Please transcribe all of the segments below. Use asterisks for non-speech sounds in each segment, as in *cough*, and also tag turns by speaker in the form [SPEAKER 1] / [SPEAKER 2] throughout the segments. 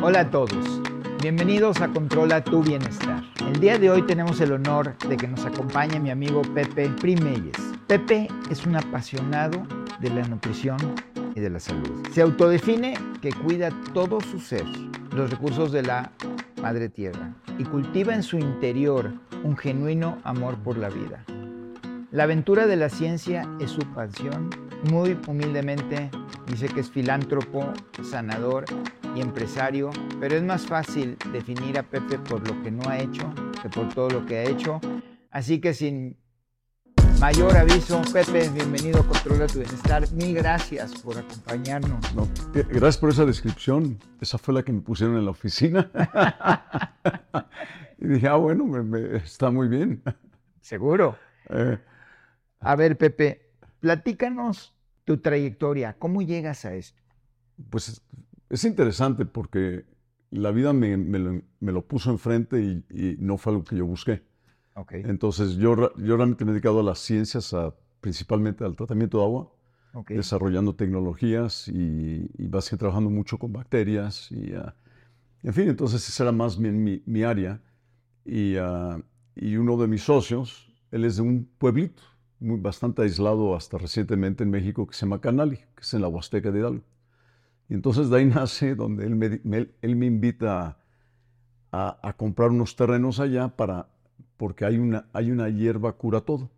[SPEAKER 1] Hola a todos, bienvenidos a Controla tu Bienestar. El día de hoy tenemos el honor de que nos acompañe mi amigo Pepe Primeyes. Pepe es un apasionado de la nutrición y de la salud. Se autodefine que cuida todo su ser, los recursos de la Madre Tierra, y cultiva en su interior un genuino amor por la vida. La aventura de la ciencia es su pasión. Muy humildemente dice que es filántropo, sanador y empresario, pero es más fácil definir a Pepe por lo que no ha hecho que por todo lo que ha hecho. Así que sin mayor aviso, Pepe, bienvenido a Controla tu Bienestar. Mil gracias por acompañarnos.
[SPEAKER 2] gracias por esa descripción. Esa fue la que me pusieron en la oficina. *laughs* y dije, ah, bueno, está muy bien.
[SPEAKER 1] Seguro. Eh, a ver, Pepe, platícanos tu trayectoria. ¿Cómo llegas a esto?
[SPEAKER 2] Pues es interesante porque la vida me, lo, puso enfrente y, no fue algo que yo busqué. Okay. Entonces yo, yo realmente me he dedicado a las ciencias, principalmente al tratamiento de agua, desarrollando tecnologías y, y básicamente trabajando mucho con bacterias. Y, ah, en fin, entonces esa era más mi, mi área. Y, ah, y uno de mis socios, él es de un pueblito muy, bastante aislado hasta recientemente en México que se llama Canali, que es en la Huasteca de Hidalgo. Y entonces de ahí *laughs* nace donde él me, él me invita a, a, comprar unos terrenos allá para, porque hay una, hay una hierba cura todo.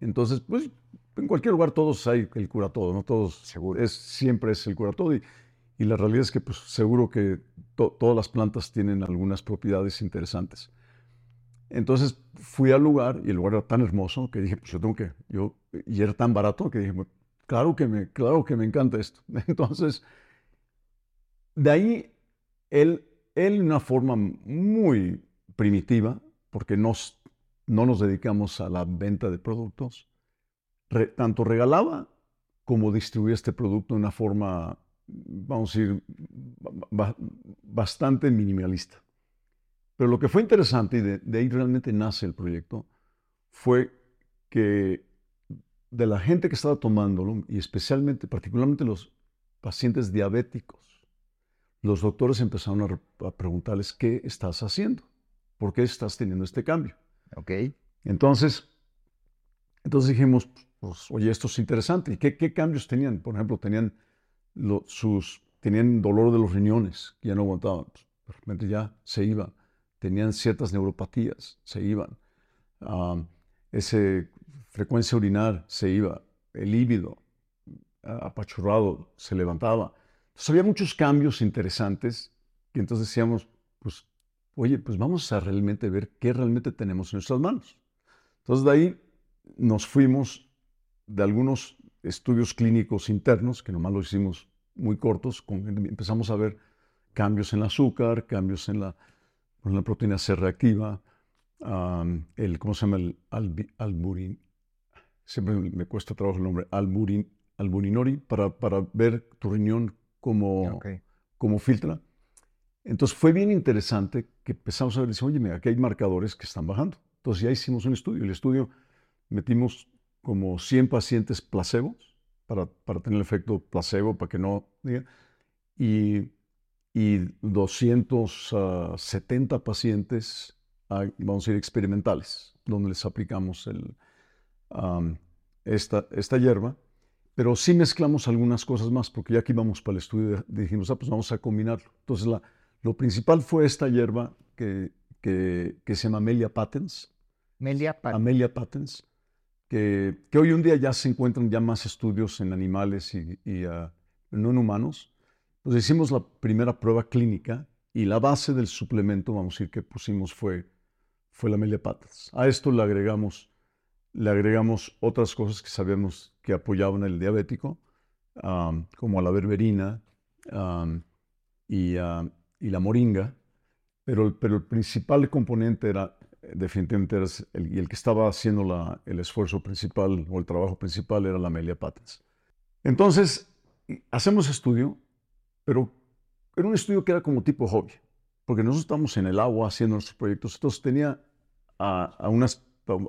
[SPEAKER 2] Entonces, pues en cualquier lugar todos hay el cura todo, ¿no? Todos, seguro. Es, siempre es el cura todo. Y, y la realidad es que pues seguro que todas las plantas tienen algunas propiedades interesantes. Entonces fui al lugar y el lugar era tan hermoso que dije, pues yo tengo que, yo, y era tan barato que dije, claro que me, claro que me encanta esto. *laughs* Entonces, de ahí, él, él una forma muy primitiva, porque nos, no nos dedicamos a la venta de productos, tanto regalaba como distribuía este producto de una forma, vamos a decir, bastante minimalista. Pero lo que fue interesante, y de, ahí realmente nace el proyecto, fue que de la gente que estaba tomándolo, y especialmente, particularmente los pacientes diabéticos, los doctores empezaron a, preguntarles, ¿qué estás haciendo? ¿Por qué estás teniendo este cambio?
[SPEAKER 1] Ok.
[SPEAKER 2] Entonces, entonces dijimos, pues, oye, esto es interesante. ¿Y qué, cambios tenían? Por ejemplo, tenían, sus, tenían dolor de los riñones, que ya no aguantaban. Pues, de repente ya se iba tenían ciertas neuropatías, se iban. esa frecuencia urinar se iba, el líbido apachurrado se levantaba. Entonces había muchos cambios interesantes y entonces decíamos, pues, oye, pues vamos a realmente ver qué realmente tenemos en nuestras manos. Entonces de ahí nos fuimos de algunos estudios clínicos internos, que nomás los hicimos muy cortos, empezamos a ver cambios en el azúcar, cambios en la la proteína C reactiva, el, ¿cómo se llama? El alburin, siempre me cuesta trabajo el nombre, alburin, alburinori, para, para ver tu riñón como, como filtra. Entonces fue bien interesante que empezamos a ver, oye, mira, aquí hay marcadores que están bajando. Entonces ya hicimos un estudio. El estudio metimos como 100 pacientes placebos para, para tener el efecto placebo, para que no Y y 270 pacientes, vamos a decir, experimentales, donde les aplicamos el, esta, esta hierba. Pero sí mezclamos algunas cosas más, porque ya que íbamos para el estudio dijimos, ah, pues vamos a combinarlo. Entonces, la, lo principal fue esta hierba que, que, que se llama Amelia patens.
[SPEAKER 1] Amelia patens.
[SPEAKER 2] Amelia patens, que, que, hoy un día ya se encuentran ya más estudios en animales y, y uh, no en humanos, entonces hicimos la primera prueba clínica y la base del suplemento, vamos a decir, que pusimos fue, fue la patas. A esto le agregamos, le agregamos otras cosas que sabemos que apoyaban el diabético, como la berberina y, la moringa, pero el, pero el principal componente era definitivamente el, y el que estaba haciendo la, el esfuerzo principal o el trabajo principal era la Amelia Patens. Entonces, hacemos estudio pero era un estudio que era como tipo hobby, porque nosotros estamos en el agua haciendo nuestros proyectos. Entonces tenía a, unas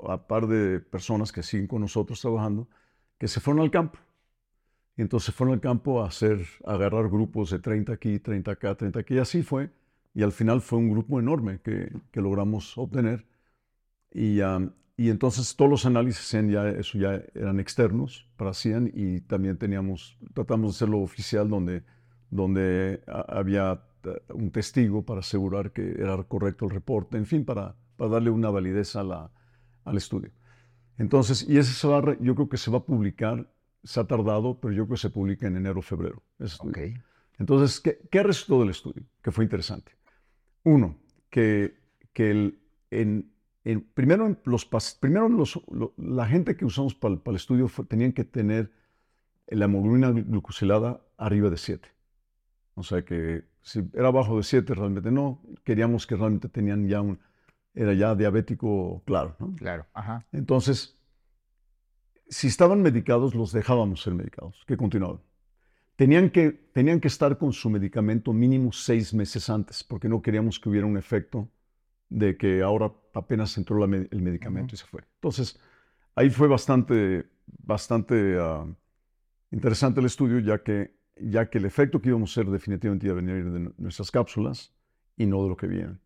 [SPEAKER 2] a par de personas que siguen con nosotros trabajando, que se fueron al campo. entonces fueron al campo a hacer, a agarrar grupos de 30 aquí, 30 acá, 30 aquí. Y así fue. Y al final fue un grupo enorme que, que logramos obtener. Y, y, entonces todos los análisis en ya, eso ya eran externos para CIAN y también teníamos, tratamos de hacerlo oficial donde, donde había eh, un testigo para asegurar que era correcto el reporte, en fin, para, para darle una validez a la, al estudio. Entonces, y ese se va, yo creo que se va a publicar se ha tardado, pero yo creo que se publica en enero o febrero. Okay. Entonces, ¿qué, ¿qué resultó del estudio? Que fue interesante. Uno, que, que el, en, en, primero, los, primero los, la gente que usamos para, el estudio tenían que tener la hemoglobina glucosilada arriba de 7. O sea que si era abajo de 7, realmente no. Queríamos que realmente tenían ya un, era ya diabético claro. ¿no?
[SPEAKER 1] Claro, ajá.
[SPEAKER 2] Entonces, si estaban medicados, los dejábamos ser medicados, que continuaban. Tenían que, tenían que estar con su medicamento mínimo seis meses antes, porque no queríamos que hubiera un efecto de que ahora apenas entró el medicamento y se fue. Entonces, ahí fue bastante, bastante ah, interesante el estudio, ya que, ya que el efecto que íbamos a hacer definitivamente iba a venir de nuestras cápsulas y no de lo que vienen.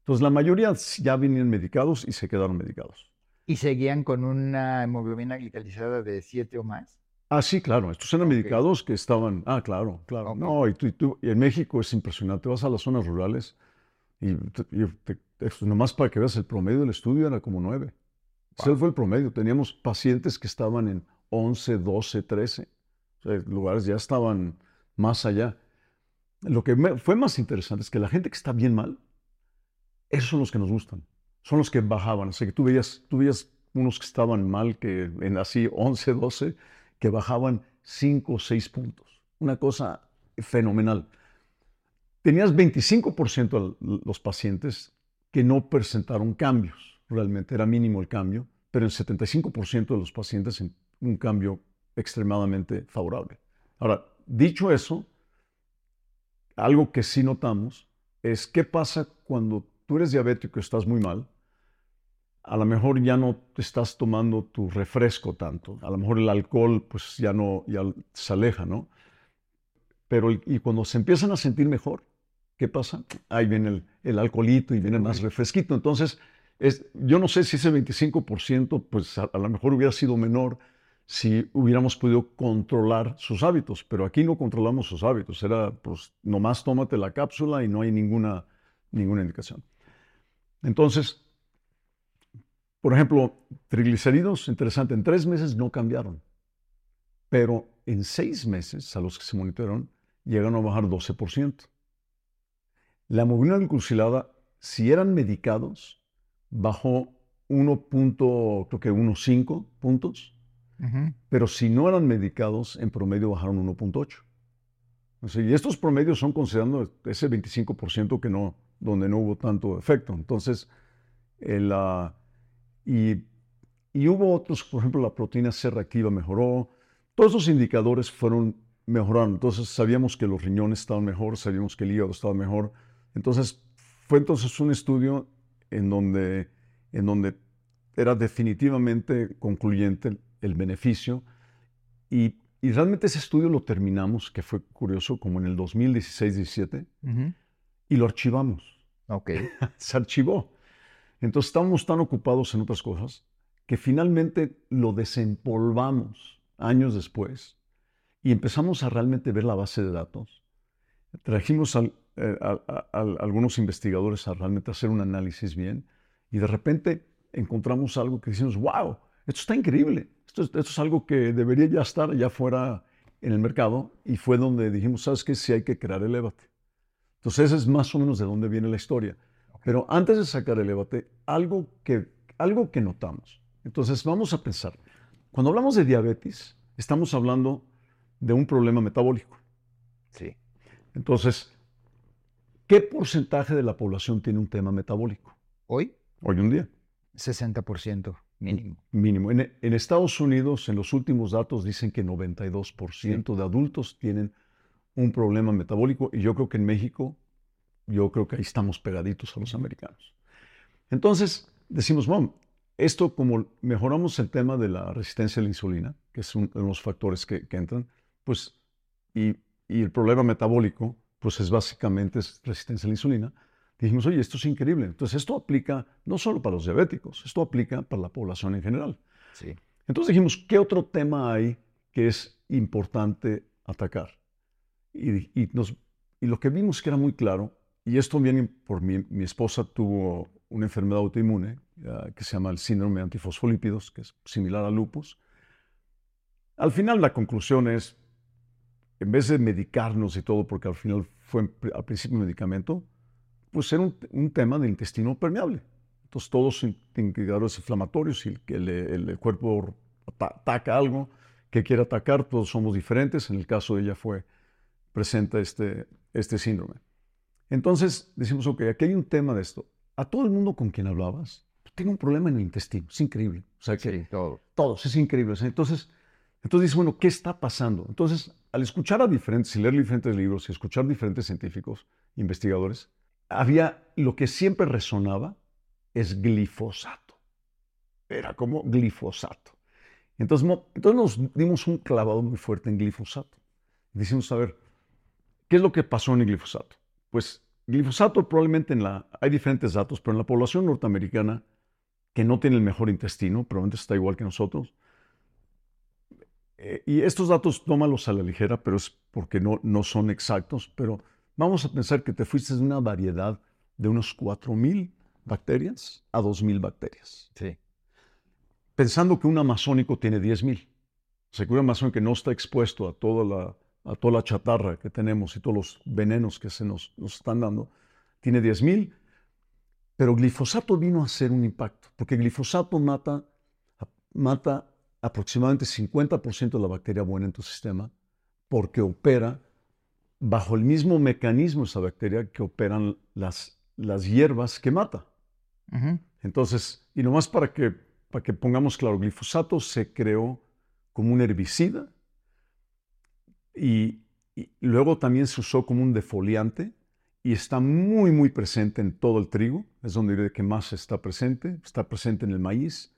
[SPEAKER 2] Entonces, la mayoría ya venían medicados y se quedaron medicados.
[SPEAKER 1] ¿Y seguían con una hemoglobina glicalizada de 7 o más?
[SPEAKER 2] Ah, sí, claro. Estos eran medicados que estaban. Ah, claro, claro. No, y, tú, y, en México es impresionante. Vas a las zonas rurales y, nomás para que veas el promedio del estudio era como 9. Ese fue el promedio. Teníamos pacientes que estaban en 11, 12, 13. Lugares ya estaban más allá. Lo que fue más interesante es que la gente que está bien mal, esos son los que nos gustan son los que bajaban. Sea, que tú veías, tú veías unos que estaban mal, que en así 11, 12, que bajaban 5 o 6 puntos. Una cosa fenomenal. Tenías 25% de los pacientes que no presentaron cambios. Realmente era mínimo el cambio, pero en 75% de los pacientes un cambio extremadamente favorable. Ahora, dicho eso, algo que sí notamos es qué pasa cuando tú eres diabético y estás muy mal a lo mejor ya no te estás tomando tu refresco tanto. A lo mejor el alcohol pues ya no, ya se aleja, ¿no? Pero y cuando se empiezan a sentir mejor, ¿qué pasa? Ahí viene el, el alcoholito y viene más refresquito. Entonces, es, yo no sé si ese 25% pues a, lo mejor hubiera sido menor si hubiéramos podido controlar sus hábitos, pero aquí no controlamos sus hábitos. Era pues nomás tómate la cápsula y no hay ninguna, ninguna indicación. Entonces, por ejemplo, triglicéridos, interesante, en tres meses no cambiaron, pero en seis meses a los que se monitoraron llegaron a bajar 12%. La hemoglobina glucosilada, si eran medicados, bajó 1.5 puntos, pero si no eran medicados, en promedio bajaron 1.8. y estos promedios son considerando ese 25% que no, donde no hubo tanto efecto. Entonces, el, uh, y, hubo otros, por ejemplo, la proteína C reactiva mejoró. Todos esos indicadores fueron mejorando. Entonces sabíamos que los riñones estaban mejor, sabíamos que el hígado estaba mejor. Entonces fue entonces un estudio en donde, en donde era definitivamente concluyente el beneficio. Y, realmente ese estudio lo terminamos, que fue curioso, como en el 2016-17, y lo archivamos.
[SPEAKER 1] Ok. *laughs*
[SPEAKER 2] Se archivó. Entonces estábamos tan ocupados en otras cosas que finalmente lo desempolvamos años después y empezamos a realmente ver la base de datos. Trajimos eh, a, algunos investigadores a realmente hacer un análisis bien y de repente encontramos algo que decimos, wow, esto está increíble, esto, esto es algo que debería ya estar allá afuera en el mercado y fue donde dijimos, ¿sabes qué? Sí hay que crear el debate. Entonces ese es más o menos de dónde viene la historia. Pero antes de sacar el debate, algo que, algo que notamos. Entonces vamos a pensar, cuando hablamos de diabetes, estamos hablando de un problema metabólico.
[SPEAKER 1] Sí.
[SPEAKER 2] Entonces, ¿qué porcentaje de la población tiene un tema metabólico?
[SPEAKER 1] Hoy.
[SPEAKER 2] Hoy un día.
[SPEAKER 1] 60% mínimo.
[SPEAKER 2] Mínimo. En, en, Estados Unidos, en los últimos datos, dicen que 92% de adultos tienen un problema metabólico y yo creo que en México yo creo que ahí estamos pegaditos a los americanos. Entonces, decimos, bueno, esto como mejoramos el tema de la resistencia a la insulina, que es uno de los factores que, entran, pues, y, y, el problema metabólico, pues es básicamente es resistencia a la insulina, dijimos, oye, esto es increíble. Entonces, esto aplica no solo para los diabéticos, esto aplica para la población en general.
[SPEAKER 1] Sí.
[SPEAKER 2] Entonces dijimos, ¿qué otro tema hay que es importante atacar? Y, y, nos, y lo que vimos que era muy claro, y esto viene por mi, mi esposa tuvo una enfermedad autoinmune que se llama el síndrome de antifosfolípidos, que es similar al lupus. Al final la conclusión es, en vez de medicarnos y todo, porque al final fue al principio un medicamento, pues era un, tema del intestino permeable. Entonces todos indicadores inflamatorios y el, el, el cuerpo ataca algo que quiere atacar, todos somos diferentes. En el caso de ella fue presenta este, este síndrome. Entonces decimos, ok, aquí hay un tema de esto. A todo el mundo con quien hablabas, tiene un problema en el intestino. Es increíble. O sea que
[SPEAKER 1] sí, todo.
[SPEAKER 2] todos, es increíble. Entonces, entonces dices, bueno, ¿qué está pasando? Entonces, al escuchar a diferentes, y leer diferentes libros y escuchar diferentes científicos, investigadores, había lo que siempre resonaba es glifosato. Era como glifosato. Entonces, entonces nos dimos un clavado muy fuerte en glifosato. Decimos, a ver, ¿qué es lo que pasó en el glifosato? Pues glifosato probablemente en la, hay diferentes datos, pero en la población norteamericana que no tiene el mejor intestino, probablemente está igual que nosotros. Eh, y estos datos tómalos a la ligera, pero es porque no, no son exactos, pero vamos a pensar que te fuiste de una variedad de unos 4.000 bacterias a 2.000 bacterias.
[SPEAKER 1] Sí.
[SPEAKER 2] Pensando que un amazónico tiene 10.000. O sea, que un amazónico que no está expuesto a toda la, a toda la chatarra que tenemos y todos los venenos que se nos, nos están dando, tiene 10.000 pero glifosato vino a hacer un impacto, porque glifosato mata, mata aproximadamente 50% de la bacteria buena en tu sistema, porque opera bajo el mismo mecanismo esa bacteria que operan las, las hierbas que mata. Entonces, y nomás para que, para que pongamos claro, glifosato se creó como un herbicida y, y luego también se usó como un defoliante y está muy, muy presente en todo el trigo, es donde diré que más está presente, está presente en el maíz,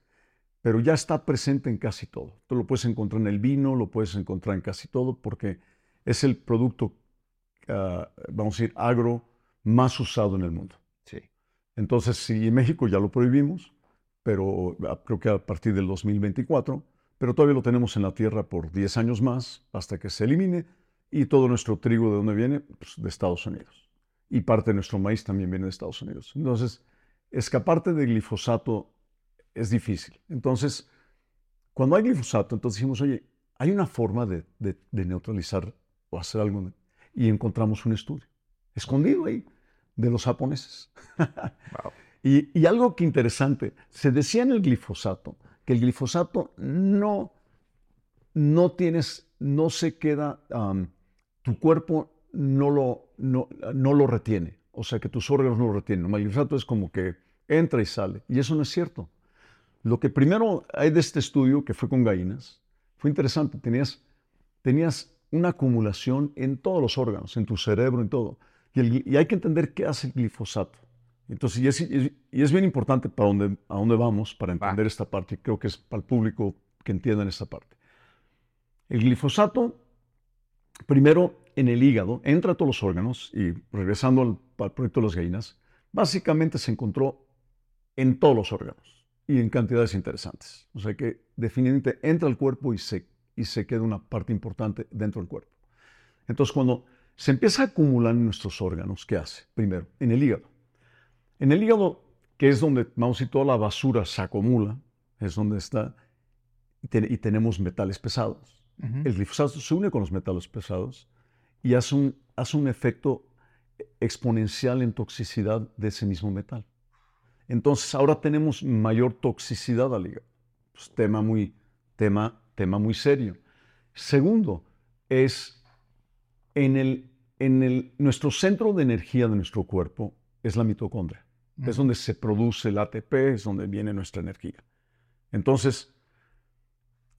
[SPEAKER 2] pero ya está presente en casi todo. Tú lo puedes encontrar en el vino, lo puedes encontrar en casi todo, porque es el producto, ah, vamos a decir, agro más usado en el mundo.
[SPEAKER 1] Sí.
[SPEAKER 2] Entonces, sí, en México ya lo prohibimos, pero ah, creo que a partir del 2024, pero todavía lo tenemos en la tierra por 10 años más hasta que se elimine y todo nuestro trigo de dónde viene, pues, de Estados Unidos y parte de nuestro maíz también viene de Estados Unidos. Entonces, escaparte de glifosato es difícil. Entonces, cuando hay glifosato, entonces dijimos, oye, hay una forma de, neutralizar o hacer algo. Y encontramos un estudio, escondido ahí, de los japoneses. *laughs* y, y, algo que interesante, se decía en el glifosato que el glifosato no, no tienes, no se queda, tu cuerpo no lo, no, lo retiene. O sea, que tus órganos no lo retienen. El glifosato es como que entra y sale. Y eso no es cierto. Lo que primero hay de este estudio, que fue con gallinas, fue interesante. Tenías, tenías una acumulación en todos los órganos, en tu cerebro, en todo. Y, hay que entender qué hace el glifosato. Entonces, y es, y es bien importante para dónde, a dónde vamos para entender esta parte. Creo que es para el público que entiendan esta parte. El glifosato, primero, en el hígado, entra a todos los órganos y regresando al, proyecto de las gallinas, básicamente se encontró en todos los órganos y en cantidades interesantes. O sea que definitivamente entra al cuerpo y se, y se queda una parte importante dentro del cuerpo. Entonces cuando se empieza a acumular en nuestros órganos, ¿qué hace? Primero, en el hígado. En el hígado, que es donde, vamos a toda la basura se acumula, es donde está, y, tenemos metales pesados. El glifosato se une con los metales pesados y hace un, hace un efecto exponencial en toxicidad de ese mismo metal. Entonces ahora tenemos mayor toxicidad al hígado. Pues, tema, muy, tema, tema muy serio. Segundo, es en, el, en el, nuestro centro de energía de nuestro cuerpo es la mitocondria. Es donde se produce el ATP, es donde viene nuestra energía. Entonces,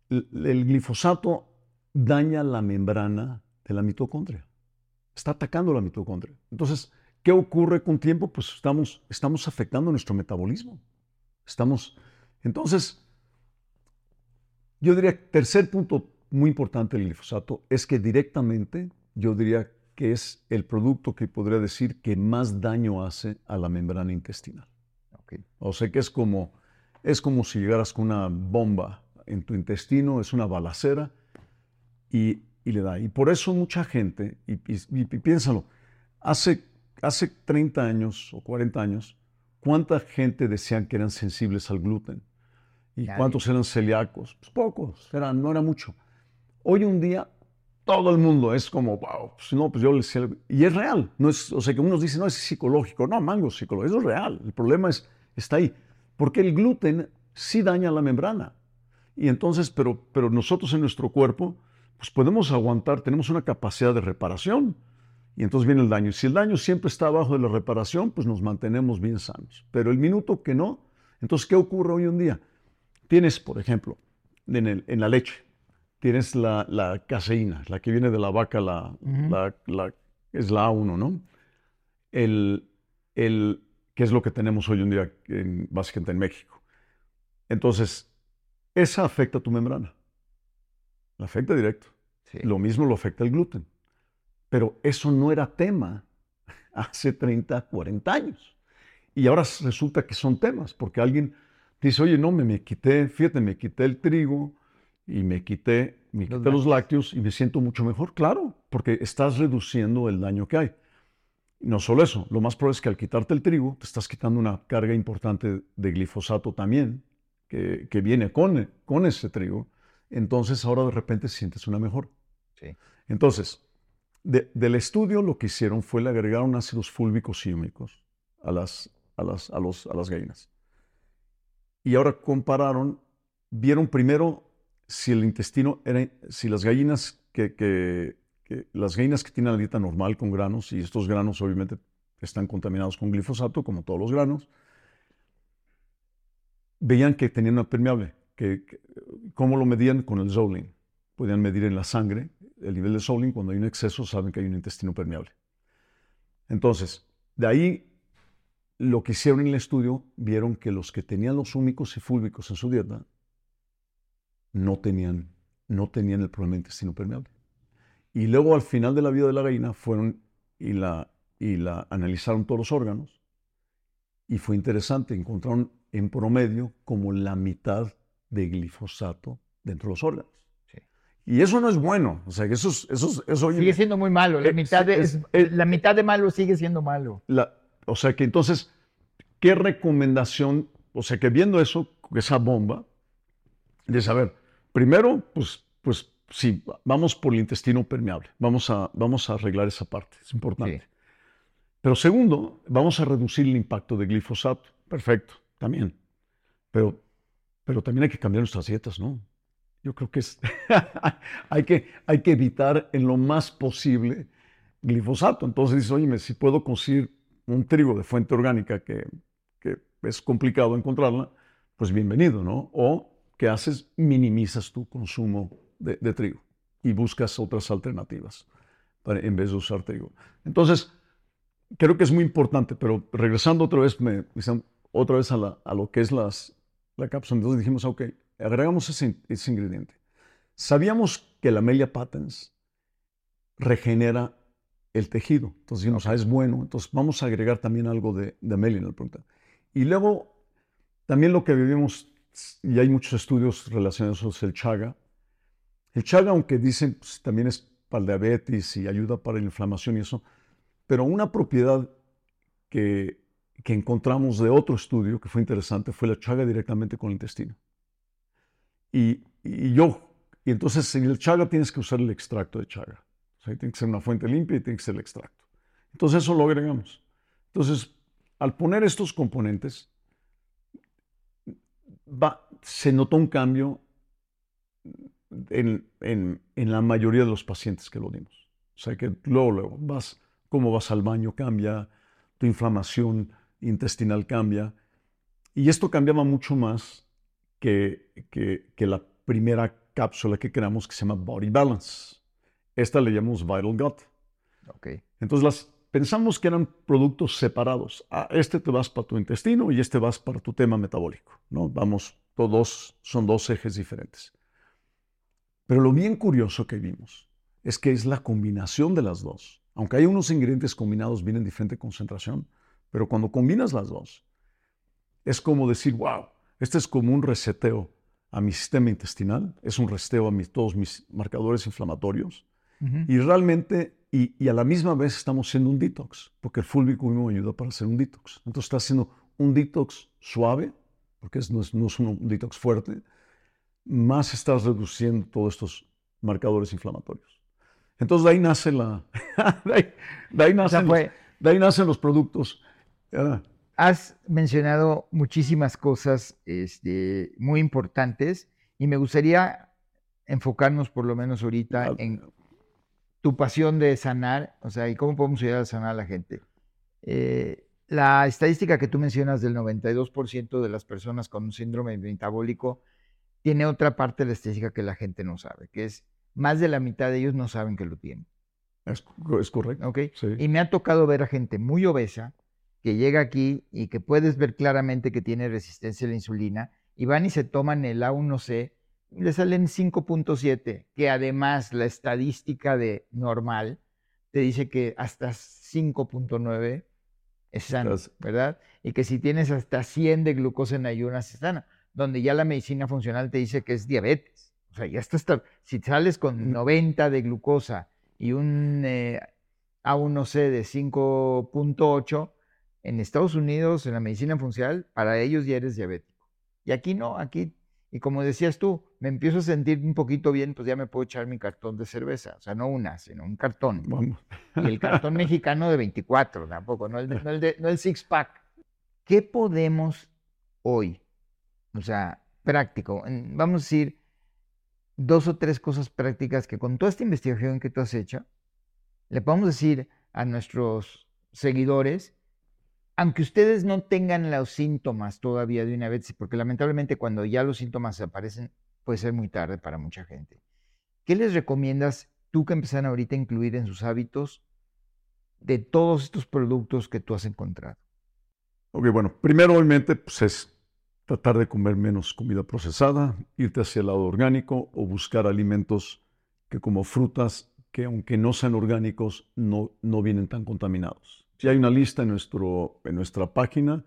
[SPEAKER 2] el glifosato daña la membrana de la mitocondria. Está atacando la mitocondria. Entonces, ¿qué ocurre con tiempo? Pues estamos, estamos afectando nuestro metabolismo. Estamos, entonces, yo diría, tercer punto muy importante del glifosato es que directamente yo diría que es el producto que podría decir que más daño hace a la membrana intestinal. O sea que es como, es como si llegaras con una bomba en tu intestino, es una balacera y, le da. Y por eso mucha gente, y, piénsalo, hace, hace 30 años o 40 años, ¿cuánta gente decían que eran sensibles al gluten? ¿Y cuántos eran celíacos? Pues pocos, no era mucho. Hoy un día todo el mundo es como, wow, pues no, pues yo le Y es real. No es, o sea, que unos dicen, no, es psicológico. No, mango psicológico. Eso es real. El problema es, está ahí. Porque el gluten sí daña la membrana. Y entonces, pero, pero nosotros en nuestro cuerpo, pues podemos aguantar, tenemos una capacidad de reparación. Y entonces viene el daño. Y si el daño siempre está abajo de la reparación, pues nos mantenemos bien sanos. Pero el minuto que no, entonces, ¿qué ocurre hoy en día? Tienes, por ejemplo, en, el, en la leche, tienes la, caseína, la que viene de la vaca, la, es la A1, ¿no? El, el, que es lo que tenemos hoy en día, en, básicamente en México. Entonces, esa afecta a tu membrana. La afecta directo. Lo mismo lo afecta el gluten. Pero eso no era tema *laughs* hace 30, 40 años. Y ahora resulta que son temas, porque alguien dice, oye, no, me, me quité, fíjate, me quité el trigo, y me quité, me quité los, lácteos y me siento mucho mejor. Claro, porque estás reduciendo el daño que hay. no solo eso, lo más probable es que al quitarte el trigo, te estás quitando una carga importante de glifosato también, que, que viene con, con ese trigo. Entonces ahora de repente sientes una mejor. Sí. Entonces, del estudio lo que hicieron fue le agregaron ácidos fúlbicos y húmicos a las, a las, a los, a las gallinas. Y ahora compararon, vieron primero si el intestino era, si las gallinas que, las gallinas que tienen la dieta normal con granos, y estos granos obviamente están contaminados con glifosato, como todos los granos, veían que tenían una permeable. Que, ¿Cómo lo medían? Con el Zolin. Podían medir en la sangre el nivel de Zolin. Cuando hay un exceso, saben que hay un intestino permeable. Entonces, de ahí lo que hicieron en el estudio, vieron que los que tenían los húmicos y fúlbicos en su dieta no tenían, no tenían el problema de intestino permeable. Y luego al final de la vida de la gallina fueron y la, y la analizaron todos los órganos y fue interesante, encontraron en promedio como la mitad de glifosato dentro de los órganos. Y eso no es bueno. O sea, que eso, eso, eso
[SPEAKER 1] sigue siendo muy malo. La, mitad de, la mitad de malo sigue siendo malo.
[SPEAKER 2] O sea que entonces, ¿qué recomendación? O sea que viendo eso, esa bomba, de saber, Primero, pues, pues sí, vamos por el intestino permeable. Vamos a, vamos a arreglar esa parte, es importante. Pero segundo, vamos a reducir el impacto de glifosato. Perfecto, también. Pero, pero también hay que cambiar nuestras dietas, ¿no? Yo creo que es, *laughs* hay, que, hay que evitar en lo más posible glifosato. Entonces dices, oye, si puedo conseguir un trigo de fuente orgánica que, es complicado encontrarla, pues bienvenido, ¿no? O ¿qué haces? Minimizas tu consumo de, trigo y buscas otras alternativas para, en vez de usar trigo. Entonces, creo que es muy importante, pero regresando otra vez, me, otra vez a, lo que es las, la cápsula, entonces dijimos, ok, agregamos ese, ingrediente. Sabíamos que la Amelia patens regenera el tejido. Entonces dijimos, ah, es bueno, entonces vamos a agregar también algo de, de en el punto. Y luego, también lo que vivimos y hay muchos estudios relacionados con el chaga. El chaga, aunque dicen pues, también es para el diabetes y ayuda para la inflamación y eso, pero una propiedad que, que encontramos de otro estudio que fue interesante fue la chaga directamente con el intestino. Y, y yo, y entonces en el chaga tienes que usar el extracto de chaga. Sea, tiene que ser una fuente limpia y tiene que ser el extracto. Entonces eso lo agregamos. Entonces, al poner estos componentes, se notó un cambio en, la mayoría de los pacientes que lo dimos. O sea que luego, luego, vas, cómo vas al baño cambia, tu inflamación intestinal cambia. Y esto cambiaba mucho más que, que, la primera cápsula que creamos que se llama Body Balance. Esta le llamamos Vital Gut. Okay. Entonces las, pensamos que eran productos separados. Ah, este te vas para tu intestino y este vas para tu tema metabólico. ¿no? Vamos, todos son dos ejes diferentes. Pero lo bien curioso que vimos es que es la combinación de las dos. Aunque hay unos ingredientes combinados vienen en diferente concentración, pero cuando combinas las dos, es como decir, wow, este es como un reseteo a mi sistema intestinal, es un reseteo a todos mis marcadores inflamatorios. Y realmente, y, a la misma vez estamos haciendo un detox, porque el fulvico me ayuda para hacer un detox. Entonces está haciendo un detox suave, porque no, es, no es un detox fuerte, más estás reduciendo todos estos marcadores inflamatorios. Entonces de ahí nace la, *laughs* de, ahí, nacen, los, de ahí nacen los productos.
[SPEAKER 1] Has mencionado muchísimas cosas este, muy importantes y me gustaría enfocarnos por lo menos ahorita en tu pasión de sanar, o sea, y cómo podemos ayudar a sanar a la gente. Eh, la estadística que tú mencionas del 92% de las personas con un síndrome metabólico tiene otra parte de la estadística que la gente no sabe, que es más de la mitad de ellos no saben que lo tienen.
[SPEAKER 2] Es, correcto.
[SPEAKER 1] ¿Okay? Y me ha tocado ver a gente muy obesa que llega aquí y que puedes ver claramente que tiene resistencia a la insulina y van y se toman el A1C y le salen 5.7, que además la estadística de normal te dice que hasta 5.9 es sano, ¿verdad? Y que si tienes hasta 100 de glucosa en ayunas es sano, donde ya la medicina funcional te dice que es diabetes. O sea, ya está, si sales con 90 de glucosa y un eh, A1C de 5.8, en Estados Unidos, en la medicina funcional, para ellos ya eres diabético. Y aquí no, aquí, y como decías tú, me empiezo a sentir un poquito bien, pues ya me puedo echar mi cartón de cerveza. O sea, no una, sino un cartón. Y el cartón *laughs* mexicano de 24, tampoco, no el, no el, no el six-pack. ¿Qué podemos hoy, o sea, práctico, vamos a decir, dos o tres cosas prácticas que con toda esta investigación que tú has hecho, le podemos decir a nuestros seguidores aunque ustedes no tengan los síntomas todavía de una vez, porque lamentablemente cuando ya los síntomas aparecen puede ser muy tarde para mucha gente. ¿Qué les recomiendas tú que empezaron ahorita a incluir en sus hábitos de todos estos productos que tú has encontrado?
[SPEAKER 2] Ok, bueno, primero obviamente pues es tratar de comer menos comida procesada, irte hacia el lado orgánico o buscar alimentos que como frutas que aunque no sean orgánicos no, no vienen tan contaminados. Si hay una lista en, nuestro, en nuestra página,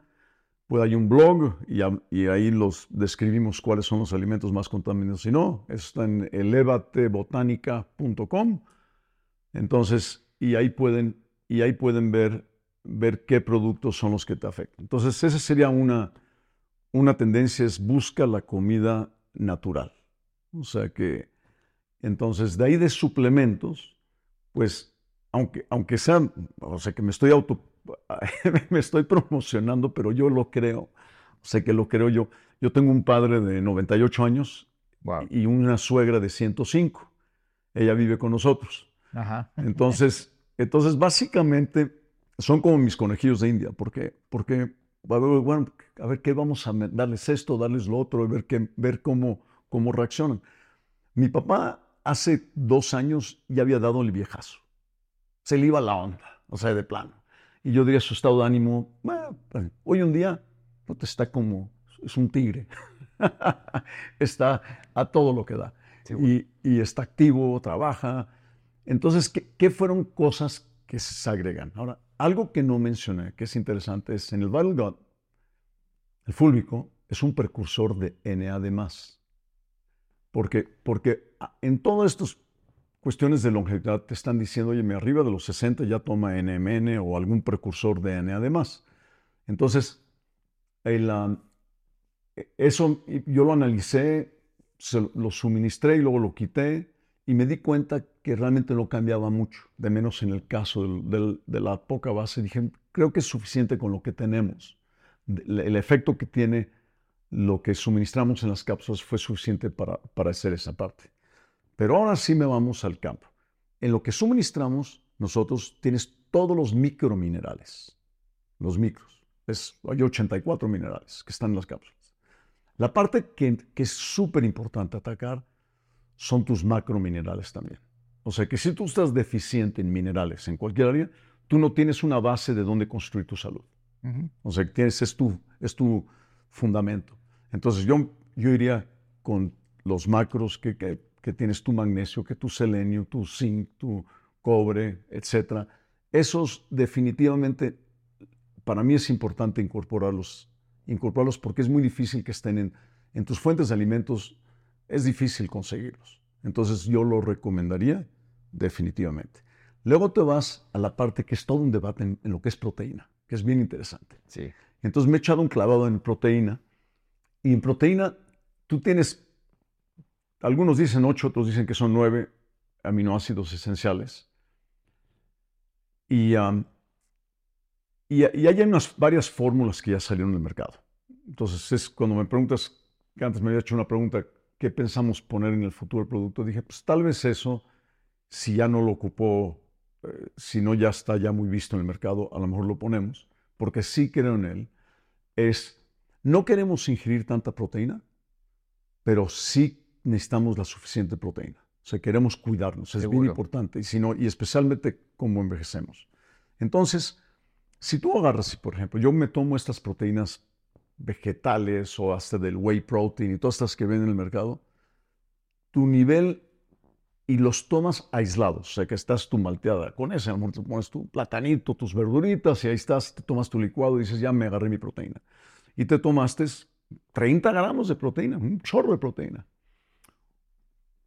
[SPEAKER 2] pues hay un blog y, ahí los describimos cuáles son los alimentos más contaminados. Si no, está en elevatebotanica.com. Entonces, y ahí pueden, y ahí pueden ver, ver qué productos son los que te afectan. Entonces, esa sería una, una tendencia, es busca la comida natural. O sea que, entonces, de ahí de suplementos, pues aunque, aunque sea, o sea, que me estoy auto, *laughs* me estoy promocionando, pero yo lo creo, sea, que lo creo yo. Yo tengo un padre de 98 años y una suegra de 105. Ella vive con nosotros. Entonces, *laughs* entonces, básicamente, son como mis conejillos de India, porque, porque bueno, a ver qué vamos a darles esto, darles lo otro, ver, qué, ver cómo, cómo reaccionan. Mi papá hace dos años ya había dado el viejazo se le iba la onda, o sea, de plano. Y yo diría su estado de ánimo, pues, hoy un día no te está como, es un tigre, *laughs* está a todo lo que da. y, está activo, trabaja. Entonces, ¿qué, fueron cosas que se agregan? Ahora, algo que no mencioné, que es interesante, es en el Vital God, el fúlvico es un precursor de NAD+. Porque, porque en todos estos cuestiones de longevidad te están diciendo, oye, arriba de los 60 ya toma NMN o algún precursor de N además. Entonces, eso yo lo analicé, lo suministré y luego lo quité y me di cuenta que realmente no cambiaba mucho, de menos en el caso de la poca base. Dije, creo que es suficiente con lo que tenemos. El efecto que tiene lo que suministramos en las cápsulas fue suficiente para, para hacer esa parte. Pero ahora sí me vamos al campo. En lo que suministramos, nosotros tienes todos los microminerales, los micros. Es, hay 84 minerales que están en las cápsulas. La parte que, es súper importante atacar son tus macrominerales también. O sea que si tú estás deficiente en minerales en cualquier área, tú no tienes una base de dónde construir tu salud. O sea que tienes, es, tu, es tu fundamento. Entonces yo, yo iría con los macros que, que tienes tu magnesio, que tu selenio, tu zinc, tu cobre, etc. Esos definitivamente, para mí es importante incorporarlos, incorporarlos porque es muy difícil que estén en, en tus fuentes de alimentos, es difícil conseguirlos. Entonces yo lo recomendaría definitivamente. Luego te vas a la parte que es todo un debate en, lo que es proteína, que es bien interesante.
[SPEAKER 1] Sí.
[SPEAKER 2] Entonces me he echado un clavado en proteína. Y en proteína tú tienes, algunos dicen ocho, otros dicen que son nueve aminoácidos esenciales. Y, y, hay unas varias fórmulas que ya salieron del mercado. Entonces es cuando me preguntas, que antes me había hecho una pregunta, ¿qué pensamos poner en el futuro producto? Dije, pues tal vez eso, si ya no lo ocupó eh, si no ya está ya muy visto en el mercado, a lo mejor lo ponemos, porque sí creo en él, es, no queremos ingerir tanta proteína, pero sí necesitamos la suficiente proteína. O sea, queremos cuidarnos, es bien importante, y, si no, y especialmente como envejecemos. Entonces, si tú agarras, por ejemplo, yo me tomo estas proteínas vegetales o hasta del whey protein y todas estas que ven en el mercado, tu nivel y los tomas aislados. O sea, que estás tu malteada con ese, amor, te pones tu platanito, tus verduritas y ahí estás, te tomas tu licuado y dices, ya me agarré mi proteína. Y te tomaste 30 gramos de proteína, un chorro de proteína.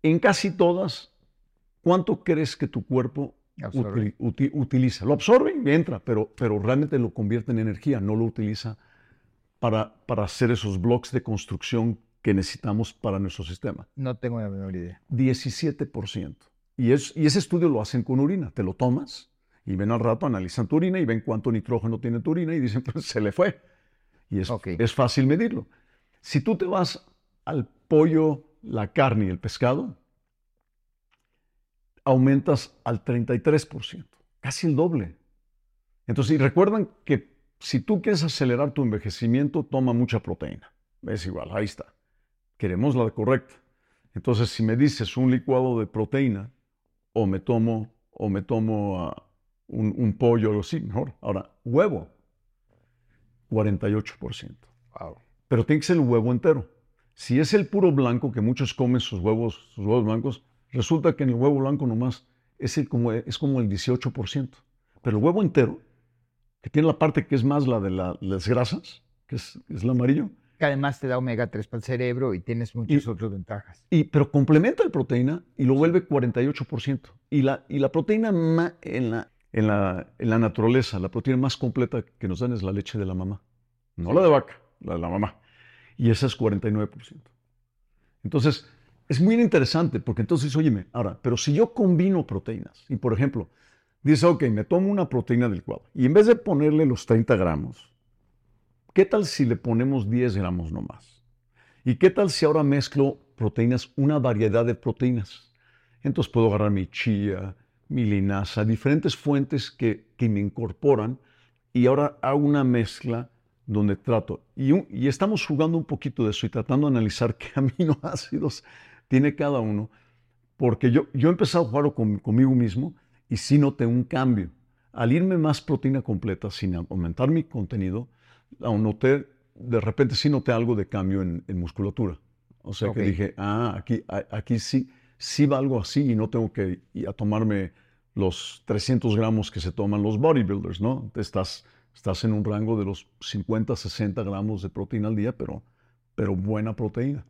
[SPEAKER 2] En casi todas, ¿cuánto crees que tu cuerpo utiliza? Lo absorbe y entra, pero, pero realmente lo convierte en energía, no lo utiliza para, para hacer esos bloques de construcción que necesitamos para nuestro sistema.
[SPEAKER 1] No tengo la menor idea.
[SPEAKER 2] 17%. Y, es, y ese estudio lo hacen con orina. Te lo tomas y ven al rato, analizan tu orina y ven cuánto nitrógeno tiene tu orina y dicen, *laughs* pues se le fue. Y es, es fácil medirlo. Si tú te vas al pollo, la carne y el pescado, aumentas al 33%, casi el doble. Entonces, y recuerdan que si tú quieres acelerar tu envejecimiento, toma mucha proteína. Es igual, ahí está queremos la correcta. Entonces, si me dices un licuado de proteína, o me tomo, o me tomo ah, un, pollo o algo así, mejor. Ahora, huevo, 48%. Wow. Pero tiene que ser el huevo entero. Si es el puro blanco, que muchos comen sus huevos, sus huevos blancos, resulta que en el huevo blanco nomás es, como, es como el 18%. Pero el huevo entero, que tiene la parte que es más la de las grasas, que es, es el amarillo,
[SPEAKER 1] que además te da omega 3 para el cerebro y tienes muchas otras ventajas.
[SPEAKER 2] Y, pero complementa la proteína y lo vuelve 48%. Y la, y la proteína en la, en, la, en la naturaleza, la proteína más completa que nos dan es la leche de la mamá. No la de vaca, la de la mamá. Y esa es 49%. Entonces, es muy interesante porque entonces, óyeme, ahora, pero si yo combino proteínas y, por ejemplo, dice, ok, me tomo una proteína del cuadro y en vez de ponerle los 30 gramos, ¿Qué tal si le ponemos 10 gramos nomás? ¿Y qué tal si ahora mezclo proteínas, una variedad de proteínas? Entonces puedo agarrar mi chía, mi linaza, diferentes fuentes que, me incorporan y ahora hago una mezcla donde trato. Y, y, estamos jugando un poquito de eso y tratando de analizar *laughs* qué aminoácidos tiene cada uno, porque yo, yo he empezado a jugar conmigo mismo y sí noté un cambio. Al irme más proteína completa sin aumentar mi contenido, noté, de repente sí noté algo de cambio en, musculatura. O sea que dije, ah, aquí, aquí sí, sí va algo así y no tengo que ir a tomarme los 300 gramos que se toman los bodybuilders, ¿no? Estás, estás en un rango de los 50, 60 gramos de proteína al día, pero, pero buena proteína.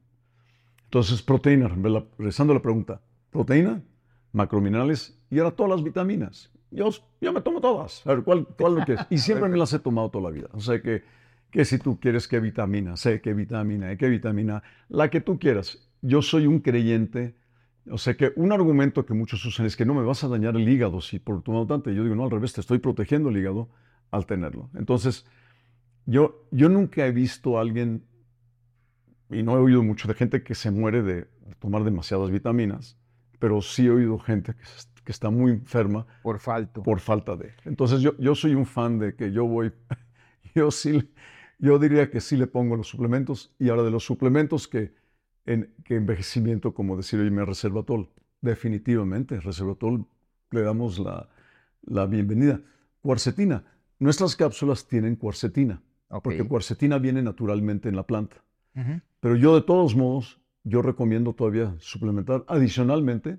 [SPEAKER 2] Entonces, proteína, regresando a la pregunta, proteína, macrominerales y ahora todas las vitaminas yo, yo me tomo todas. A ver, ¿cuál, cuál lo que Y siempre me las he tomado toda la vida. O sea que, que si tú quieres qué vitamina C, qué vitamina E, qué vitamina, la que tú quieras. Yo soy un creyente. O sea que un argumento que muchos usan es que no me vas a dañar el hígado si por tomar tanto. Yo digo, no, al revés, te estoy protegiendo el hígado al tenerlo. Entonces, yo, yo nunca he visto a alguien, y no he oído mucho de gente que se muere de tomar demasiadas vitaminas, pero sí he oído gente que se que está muy enferma.
[SPEAKER 1] Por falta.
[SPEAKER 2] Por falta de. Entonces yo, yo soy un fan de que yo voy, *laughs* yo sí, yo diría que sí le pongo los suplementos y ahora de los suplementos que, en, que envejecimiento, como decir, oye, me reservatol. Definitivamente, reservatol le damos la, la bienvenida. Cuarcetina. Nuestras cápsulas tienen cuarcetina, porque cuarcetina viene naturalmente en la planta. Pero yo de todos modos yo recomiendo todavía suplementar adicionalmente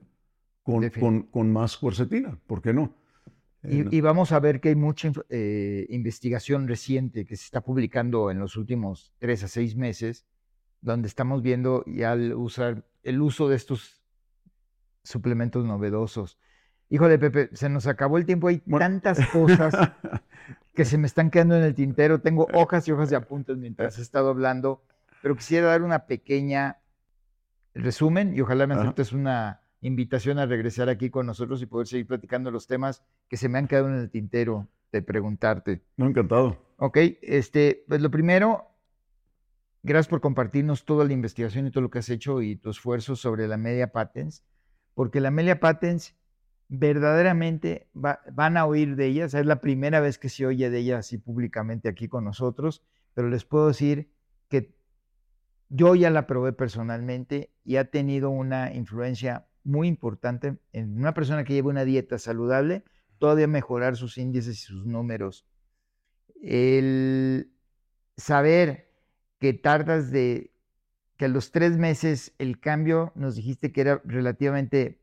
[SPEAKER 2] con, con, con, más cuercetina, ¿por qué no?
[SPEAKER 1] Y, vamos a ver que hay mucha eh, investigación reciente que se está publicando en los últimos tres a seis meses, donde estamos viendo ya el, usar, el uso de estos suplementos novedosos. Híjole, Pepe, se nos acabó el tiempo. Hay tantas cosas *laughs* que se me están quedando en el tintero. Tengo hojas y hojas de apuntes mientras he estado hablando, pero quisiera dar una pequeña resumen y ojalá me aceptes una invitación a regresar aquí con nosotros y poder seguir platicando los temas que se me han quedado en el tintero de preguntarte.
[SPEAKER 2] No, encantado.
[SPEAKER 1] Ok, este, pues lo primero, gracias por compartirnos toda la investigación y todo lo que has hecho y tu esfuerzo sobre la media patents, porque la media patents verdaderamente van a oír de ellas, es la primera vez que se oye de ella así públicamente aquí con nosotros, pero les puedo decir que yo ya la probé personalmente y ha tenido una influencia muy importante en una persona que lleva una dieta saludable, todavía mejorar sus índices y sus números. El saber que tardas de, que a los tres meses el cambio, nos dijiste que era relativamente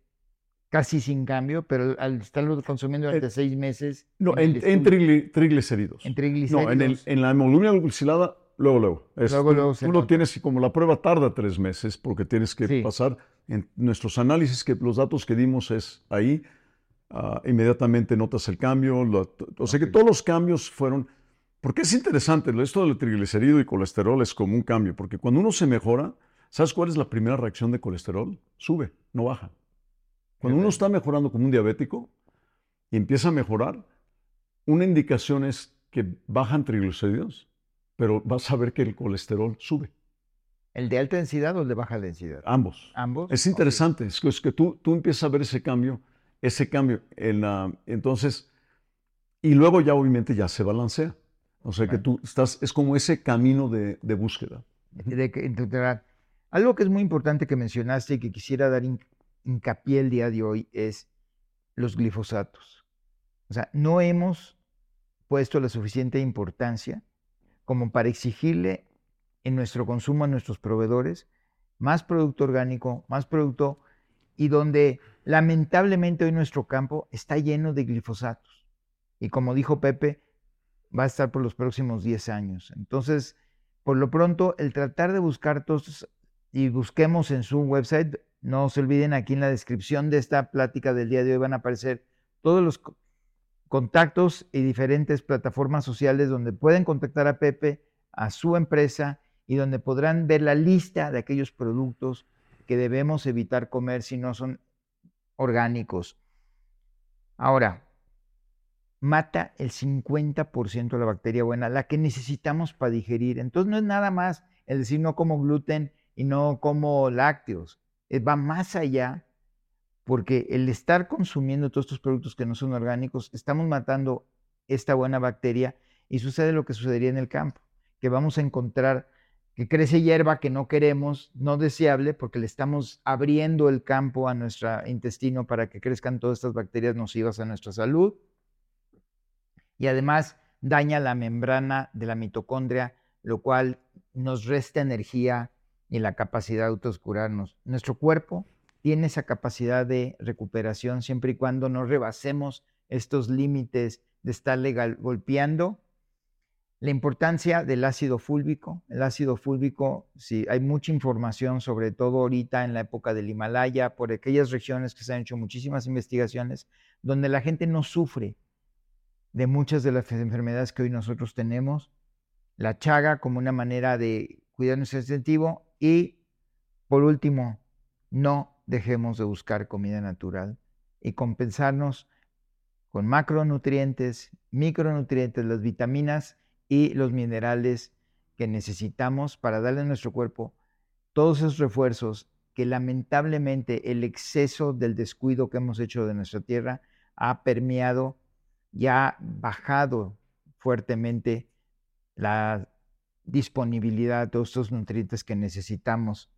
[SPEAKER 1] casi sin cambio, pero al estarlo consumiendo durante eh, seis meses.
[SPEAKER 2] No, en, triglicéridos.
[SPEAKER 1] En triglicéridos.
[SPEAKER 2] No, en, en la hemoglobina glucosilada Luego, luego. luego, luego tú, lo tienes y como la prueba tarda tres meses porque tienes que pasar en nuestros análisis, que los datos que dimos es ahí, ah, inmediatamente notas el cambio. o sea que todos los cambios fueron... Porque es interesante, esto del triglicérido y colesterol es como un cambio, porque cuando uno se mejora, ¿sabes cuál es la primera reacción de colesterol? Sube, no baja. Cuando uno está mejorando como un diabético y empieza a mejorar, una indicación es que bajan triglicéridos pero vas a ver que el colesterol sube.
[SPEAKER 1] ¿El de alta densidad o el de baja densidad?
[SPEAKER 2] Ambos.
[SPEAKER 1] Ambos.
[SPEAKER 2] Es interesante, es que tú, tú empiezas a ver ese cambio, ese cambio. En la, entonces, y luego ya obviamente ya se balancea. O sea que tú estás, es como ese camino de, de búsqueda.
[SPEAKER 1] De, algo que es muy importante que mencionaste y que quisiera dar hincapié el día de hoy es los glifosatos. O sea, no hemos puesto la suficiente importancia como para exigirle en nuestro consumo a nuestros proveedores más producto orgánico, más producto, y donde lamentablemente hoy nuestro campo está lleno de glifosatos. Y como dijo Pepe, va a estar por los próximos 10 años. Entonces, por lo pronto, el tratar de buscar todos, y busquemos en su website, no se olviden, aquí en la descripción de esta plática del día de hoy van a aparecer todos los contactos y diferentes plataformas sociales donde pueden contactar a Pepe, a su empresa y donde podrán ver la lista de aquellos productos que debemos evitar comer si no son orgánicos. Ahora, mata el 50% de la bacteria buena, la que necesitamos para digerir. Entonces no es nada más el decir no como gluten y no como lácteos. Eh, va más allá porque el estar consumiendo todos estos productos que no son orgánicos, estamos matando esta buena bacteria y sucede lo que sucedería en el campo, que vamos a encontrar que crece hierba que no queremos, no deseable, porque le estamos abriendo el campo a nuestro intestino para que crezcan todas estas bacterias nocivas a nuestra salud. Y además daña la membrana de la mitocondria, lo cual nos resta energía y la capacidad de autoscurarnos. Nuestro cuerpo tiene esa capacidad de recuperación siempre y cuando no rebasemos estos límites de estarle golpeando. La importancia del ácido fúlvico. El ácido fúlvico, sí, hay mucha información, sobre todo ahorita en la época del Himalaya, por aquellas regiones que se han hecho muchísimas investigaciones, donde la gente no sufre de muchas de las enfermedades que hoy nosotros tenemos. La chaga como una manera de cuidar nuestro. Y, por último, no dejemos de buscar comida natural y compensarnos con macronutrientes, micronutrientes, las vitaminas y los minerales que necesitamos para darle a nuestro cuerpo todos esos refuerzos que lamentablemente el exceso del descuido que hemos hecho de nuestra tierra ha permeado y ha bajado fuertemente la disponibilidad de todos estos nutrientes que necesitamos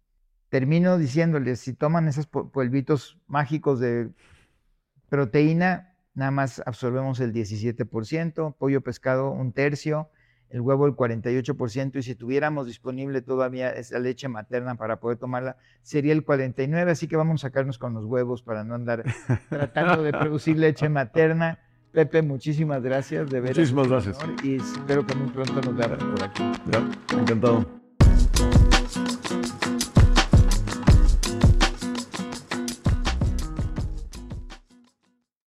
[SPEAKER 1] termino diciéndoles, si toman esos polvitos mágicos de proteína, nada más absorbemos el 17%, pollo pescado un tercio, el huevo el 48% y si tuviéramos disponible todavía esa leche materna para poder tomarla, sería el 49%, así que vamos a sacarnos con los huevos para no andar *laughs* tratando de producir leche materna. Pepe, muchísimas gracias de veras.
[SPEAKER 2] Muchísimas gracias.
[SPEAKER 1] Y espero que muy pronto nos veamos por aquí.
[SPEAKER 2] Ya, encantado.